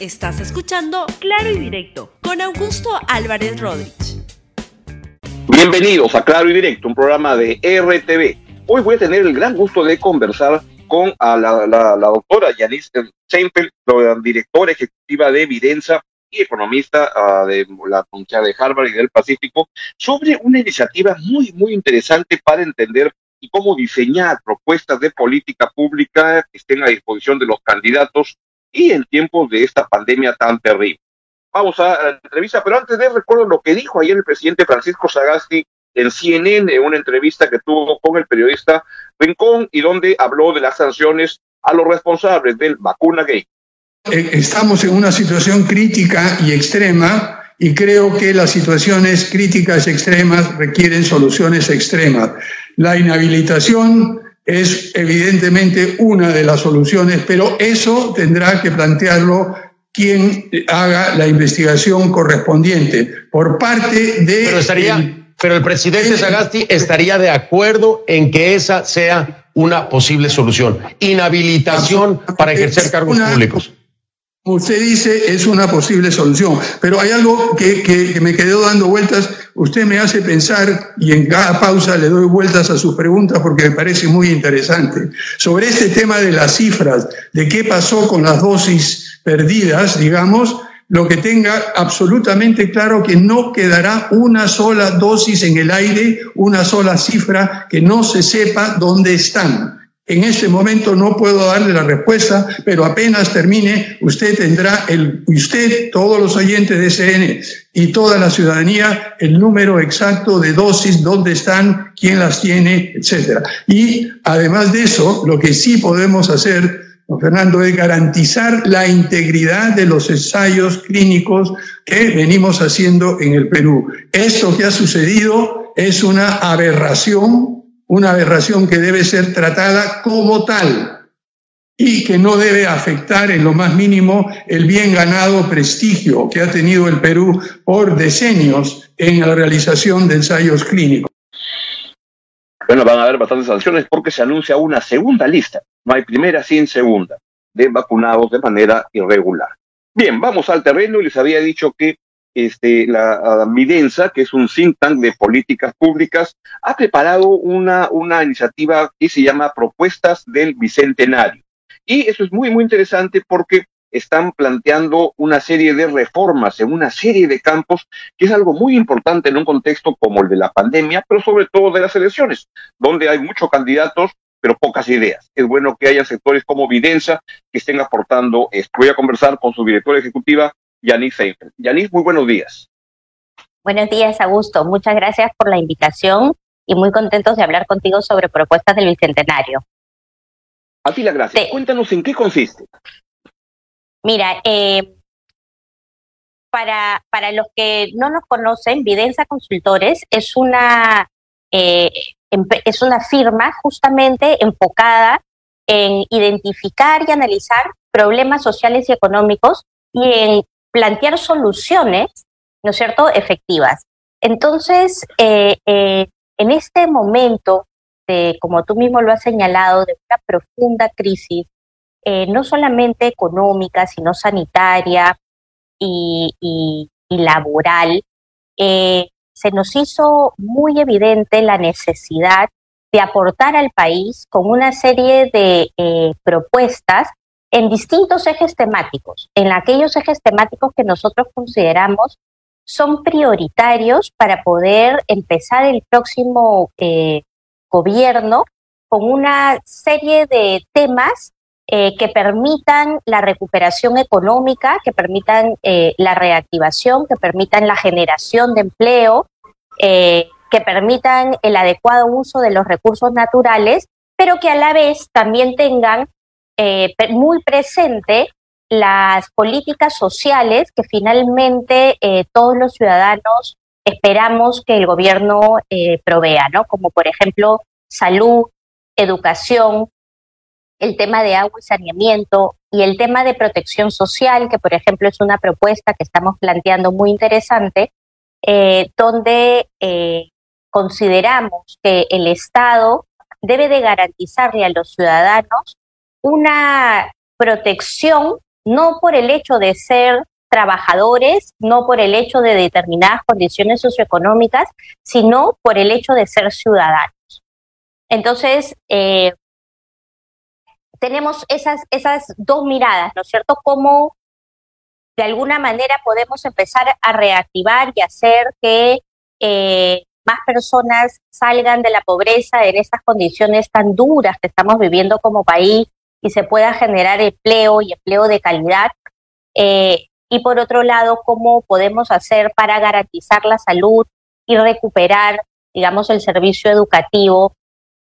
Estás escuchando Claro y Directo con Augusto Álvarez Rodríguez. Bienvenidos a Claro y Directo, un programa de RTV. Hoy voy a tener el gran gusto de conversar con la, doctora Yanis Seinfeld, directora ejecutiva de Evidenza y economista ah, de la Universidad de Harvard y del Pacífico, sobre una iniciativa muy, muy interesante para entender y cómo diseñar propuestas de política pública que estén a disposición de los candidatos y en tiempos de esta pandemia tan terrible. Vamos a la entrevista, pero antes de recuerdo lo que dijo ayer el presidente Francisco Sagasti en CNN, en una entrevista que tuvo con el periodista Rincón y donde habló de las sanciones a los responsables del vacuna gay. Eh, estamos en una situación crítica y extrema y creo que las situaciones críticas y extremas requieren soluciones extremas. La inhabilitación es evidentemente una de las soluciones, pero eso tendrá que plantearlo quien haga la investigación correspondiente. Por parte de... Pero, estaría, pero el presidente Sagasti estaría de acuerdo en que esa sea una posible solución. Inhabilitación para ejercer cargos públicos usted dice, es una posible solución. Pero hay algo que, me quedó dando vueltas. Usted me hace pensar, y en cada pausa le doy vueltas a sus preguntas porque me parece muy interesante, sobre este tema de las cifras, de qué pasó con las dosis perdidas, digamos, lo que tenga absolutamente claro que no quedará una sola dosis en el aire, una sola cifra que no se sepa dónde están. En este momento no puedo darle la respuesta, pero apenas termine, usted tendrá, el, usted, todos los oyentes de SN y toda la ciudadanía, el número exacto de dosis, dónde están, quién las tiene, etcétera. Y además de eso, lo que sí podemos hacer, don Fernando, es garantizar la integridad de los ensayos clínicos que venimos haciendo en el Perú. Esto que ha sucedido es una aberración una aberración que debe ser tratada como tal y que no debe afectar en lo más mínimo el bien ganado prestigio que ha tenido el Perú por decenios en la realización de ensayos clínicos. Bueno, van a haber bastantes sanciones porque se anuncia una segunda lista, no hay primera sin segunda, de vacunados de manera irregular. Bien, vamos al terreno y les había dicho que este, la Midensa, que es un think tank de políticas públicas, ha preparado una, una iniciativa que se llama Propuestas del Bicentenario. Y eso es muy, muy interesante porque están planteando una serie de reformas en una serie de campos, que es algo muy importante en un contexto como el de la pandemia, pero sobre todo de las elecciones, donde hay muchos candidatos, pero pocas ideas. Es bueno que haya sectores como Videnza que estén aportando esto. Voy a conversar con su directora ejecutiva, Yanis Seinfeld. Yanis, muy buenos días. Buenos días, Augusto. Muchas gracias por la invitación y muy contentos de hablar contigo sobre propuestas del Bicentenario. A ti la gracia. Cuéntanos en qué consiste. Mira, eh, para, para los que no nos conocen, Videnza Consultores es una, eh, es una firma justamente enfocada en identificar y analizar problemas sociales y económicos y en plantear soluciones, ¿no es cierto?, efectivas. Entonces, eh, eh, en este momento, como tú mismo lo has señalado, de una profunda crisis, eh, no solamente económica, sino sanitaria y laboral, se nos hizo muy evidente la necesidad de aportar al país con una serie de propuestas en distintos ejes temáticos, en aquellos ejes temáticos que nosotros consideramos son prioritarios para poder empezar el próximo eh, gobierno con una serie de temas eh, que permitan la recuperación económica, que permitan eh, la reactivación, que permitan la generación de empleo, que permitan el adecuado uso de los recursos naturales, pero que a la vez también tengan eh, muy presente las políticas sociales que finalmente eh, todos los ciudadanos esperamos que el gobierno eh, provea, ¿no? Como por ejemplo salud, educación, el tema de agua y saneamiento y el tema de protección social, que por ejemplo es una propuesta que estamos planteando muy interesante, donde consideramos que el Estado debe de garantizarle a los ciudadanos una protección no por el hecho de ser trabajadores, no por el hecho de determinadas condiciones socioeconómicas, sino por el hecho de ser ciudadanos. Entonces, eh, tenemos esas, esas dos miradas, ¿no es cierto? Cómo de alguna manera podemos empezar a reactivar y hacer que eh, más personas salgan de la pobreza en estas condiciones tan duras que estamos viviendo como país y se pueda generar empleo y empleo de calidad. Eh, y por otro lado, cómo podemos hacer para garantizar la salud y recuperar, digamos, el servicio educativo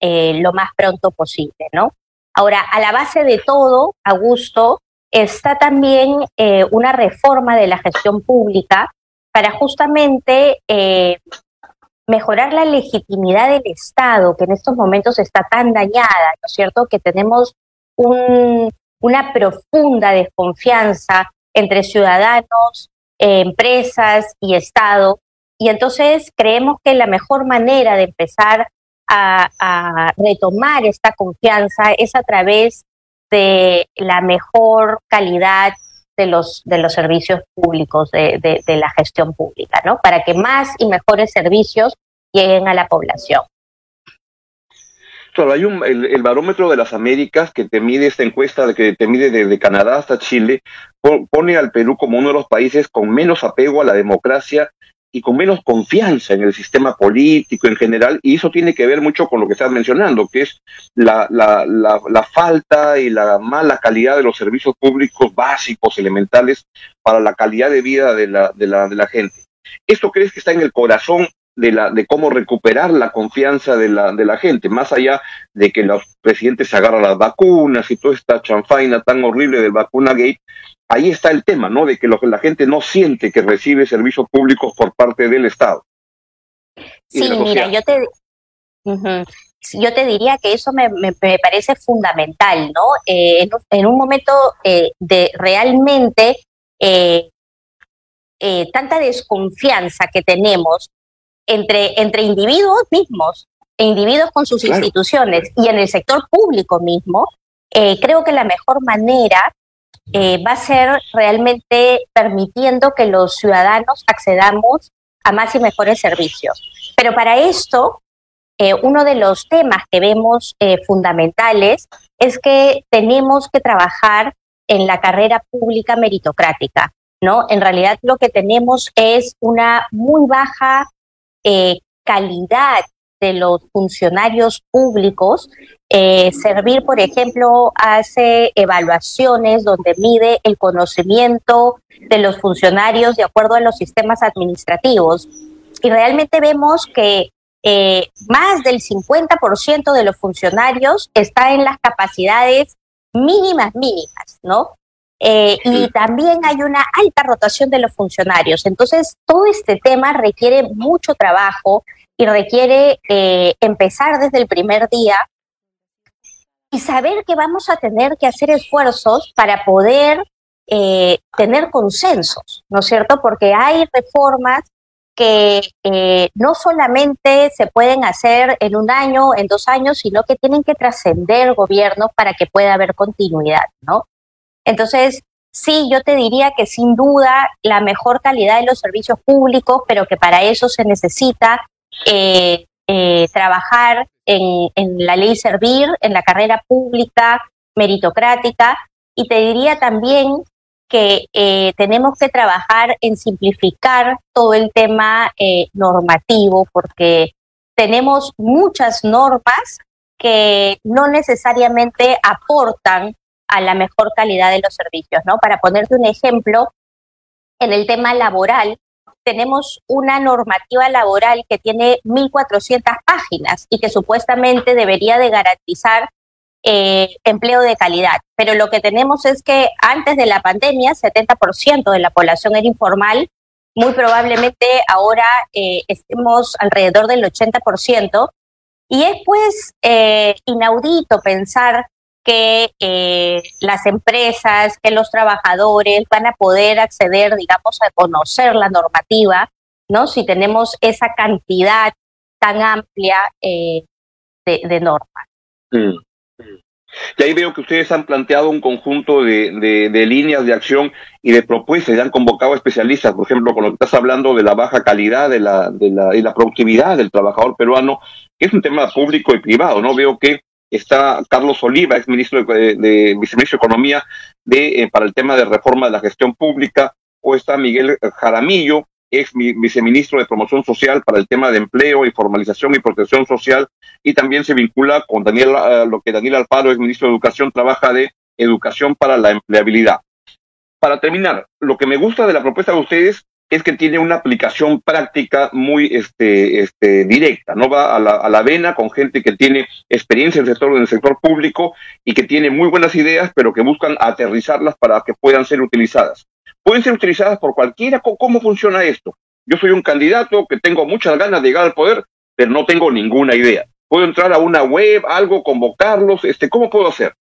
eh, lo más pronto posible, ¿no? Ahora, a la base de todo, Augusto, está también eh, una reforma de la gestión pública para justamente mejorar la legitimidad del Estado, que en estos momentos está tan dañada, ¿no es cierto? Que tenemos una profunda desconfianza entre ciudadanos, empresas y Estado. Y entonces creemos que la mejor manera de empezar a, retomar esta confianza es a través de la mejor calidad de los, de los servicios públicos, de, de, la gestión pública, ¿no? Para que más y mejores servicios lleguen a la población. Hay un, el, barómetro de las Américas que te mide esta encuesta, que te mide desde Canadá hasta Chile, pone al Perú como uno de los países con menos apego a la democracia y con menos confianza en el sistema político en general, y eso tiene que ver mucho con lo que estás mencionando, que es la, la, la, falta y la mala calidad de los servicios públicos básicos, elementales, para la calidad de vida de la, de la, de la gente. ¿Esto crees que está en el corazón de, la, de cómo recuperar la confianza de la, de la gente, más allá de que los presidentes se agarran las vacunas y toda esta chanfaina tan horrible del vacuna gate, ahí está el tema, ¿no? De que, lo, la gente no siente que recibe servicios públicos por parte del Estado. Sí, mira, yo te, yo te diría que eso me, me, parece fundamental, ¿no? Eh, en, un momento eh, de realmente eh, tanta desconfianza que tenemos entre, entre individuos mismos, e individuos con sus instituciones y en el sector público mismo, creo que la mejor manera eh, va a ser realmente permitiendo que los ciudadanos accedamos a más y mejores servicios. Pero para esto, eh, uno de los temas que vemos eh, fundamentales es que tenemos que trabajar en la carrera pública meritocrática, ¿no? En realidad lo que tenemos es una muy baja calidad de los funcionarios públicos. Eh, servir, por ejemplo, hace evaluaciones donde mide el conocimiento de los funcionarios de acuerdo a los sistemas administrativos. Y realmente vemos que eh, más del 50% de los funcionarios está en las capacidades mínimas, mínimas, ¿no? Eh, y también hay una alta rotación de los funcionarios. Entonces, todo este tema requiere mucho trabajo y requiere eh, empezar desde el primer día y saber que vamos a tener que hacer esfuerzos para poder eh, tener consensos, ¿no es cierto? Porque hay reformas que eh, no solamente se pueden hacer en un año, en dos años, sino que tienen que trascender gobiernos para que pueda haber continuidad, ¿no? Entonces, sí, yo te diría que sin duda la mejor calidad de los servicios públicos, pero que para eso se necesita eh, eh, trabajar en, la ley servir, en la carrera pública, meritocrática, y te diría también que eh, tenemos que trabajar en simplificar todo el tema normativo, porque tenemos muchas normas que no necesariamente aportan a la mejor calidad de los servicios, ¿no? Para ponerte un ejemplo, en el tema laboral, tenemos una normativa laboral que tiene 1.400 páginas y que supuestamente debería de garantizar eh, empleo de calidad. Pero lo que tenemos es que antes de la pandemia, 70% de la población era informal. Muy probablemente ahora eh, estemos alrededor del 80%. Y es pues eh, inaudito pensar que eh, las empresas, que los trabajadores van a poder acceder, digamos, a conocer la normativa, ¿no? Si tenemos esa cantidad tan amplia eh, de, normas. Mm. Y ahí veo que ustedes han planteado un conjunto de, de, líneas de acción y de propuestas y han convocado especialistas, por ejemplo, con lo que estás hablando de la baja calidad de la, de la, y la productividad del trabajador peruano, que es un tema público y privado, ¿no? Veo que está Carlos Oliva, ex ministro de, viceministro de Economía, eh, para el tema de reforma de la gestión pública, o está Miguel Jaramillo, ex viceministro de Promoción Social para el tema de empleo y formalización y protección social, y también se vincula con Daniel, eh, lo que Daniel Alfaro, ex ministro de Educación, trabaja de educación para la empleabilidad. Para terminar, lo que me gusta de la propuesta de ustedes es que tiene una aplicación práctica muy este, este, directa, no va a la, a la con gente que tiene experiencia en el sector, sector público y que tiene muy buenas ideas, pero que buscan aterrizarlas para que puedan ser utilizadas pueden ser utilizadas por cualquiera. ¿Cómo funciona esto? Yo soy un candidato que tengo muchas ganas de llegar al poder, pero no tengo ninguna idea. ¿Puedo entrar a una web, algo, convocarlos? Este, ¿Cómo puedo hacer?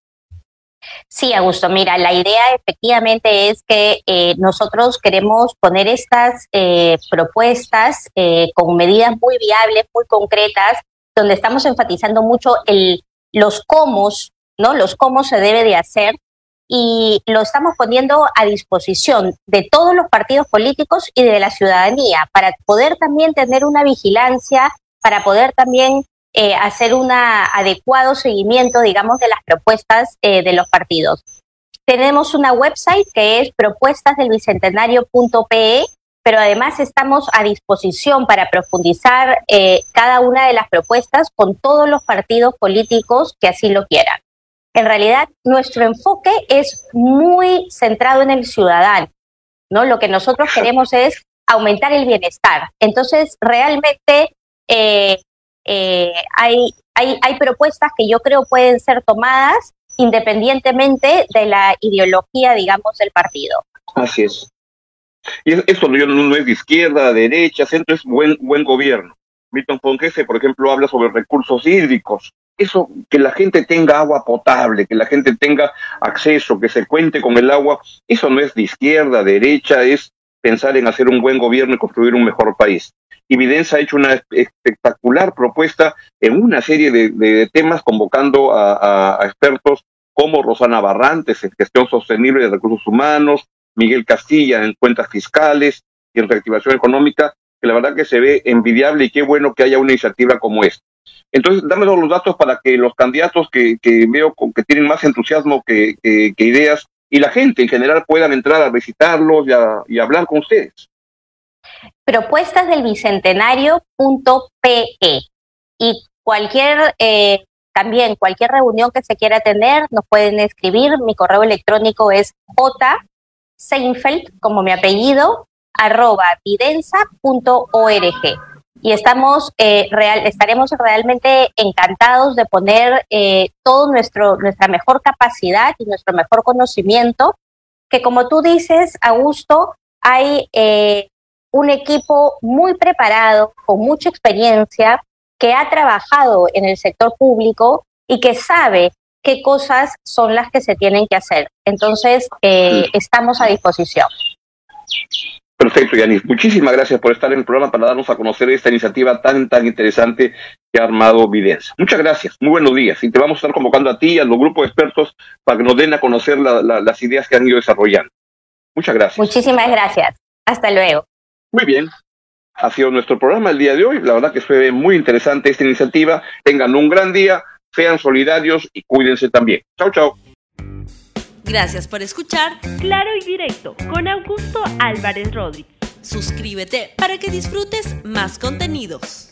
Sí, Augusto, mira, la idea efectivamente es que eh, nosotros queremos poner estas eh, propuestas eh, con medidas muy viables, muy concretas, donde estamos enfatizando mucho el, los cómo, ¿no? Los cómo se debe de hacer y lo estamos poniendo a disposición de todos los partidos políticos y de la ciudadanía para poder también tener una vigilancia, para poder también eh, hacer un adecuado seguimiento, digamos, de las propuestas eh, de los partidos. Tenemos una website que es propuestasdelbicentenario.pe, pero además estamos a disposición para profundizar eh, cada una de las propuestas con todos los partidos políticos que así lo quieran en realidad nuestro enfoque es muy centrado en el ciudadano, ¿no? Lo que nosotros queremos es aumentar el bienestar. Entonces, realmente eh, eh, hay, hay, hay propuestas que yo creo pueden ser tomadas independientemente de la ideología, digamos, del partido. Así es. Y eso no, no es de izquierda, derecha, centro, es buen, buen gobierno. Milton Ponquese, por ejemplo, habla sobre recursos hídricos, eso, que la gente tenga agua potable, que la gente tenga acceso, que se cuente con el agua, eso no es de izquierda, derecha, es pensar en hacer un buen gobierno y construir un mejor país. Y ha hecho una espectacular propuesta en una serie de, temas, convocando a, expertos como Rosana Barrantes en gestión sostenible de recursos humanos, Miguel Castilla en cuentas fiscales y en reactivación económica, que la verdad que se ve envidiable y qué bueno que haya una iniciativa como esta. Entonces, dame los datos para que los candidatos que, veo que tienen más entusiasmo que, ideas y la gente en general puedan entrar a visitarlos y, hablar con ustedes. Propuestas del bicentenario.pe y cualquier, eh, también cualquier reunión que se quiera tener, nos pueden escribir. Mi correo electrónico es j Seinfeld, como mi apellido, arroba videnza.org y estamos eh, real, estaremos realmente encantados de poner eh, todo nuestro nuestra mejor capacidad y nuestro mejor conocimiento que como tú dices Augusto hay eh, un equipo muy preparado con mucha experiencia que ha trabajado en el sector público y que sabe qué cosas son las que se tienen que hacer entonces estamos a disposición Perfecto, Yanis. Muchísimas gracias por estar en el programa para darnos a conocer esta iniciativa tan, tan interesante que ha armado Videncia. Muchas gracias, muy buenos días. Y te vamos a estar convocando a ti y a los grupos de expertos para que nos den a conocer las ideas que han ido desarrollando. Muchas gracias. Muchísimas gracias. Hasta luego. Muy bien. Ha sido nuestro programa el día de hoy. La verdad que fue muy interesante esta iniciativa. Tengan un gran día, sean solidarios y cuídense también. Chao, chao. Gracias por escuchar Claro y Directo con Augusto Álvarez Rodríguez. Suscríbete para que disfrutes más contenidos.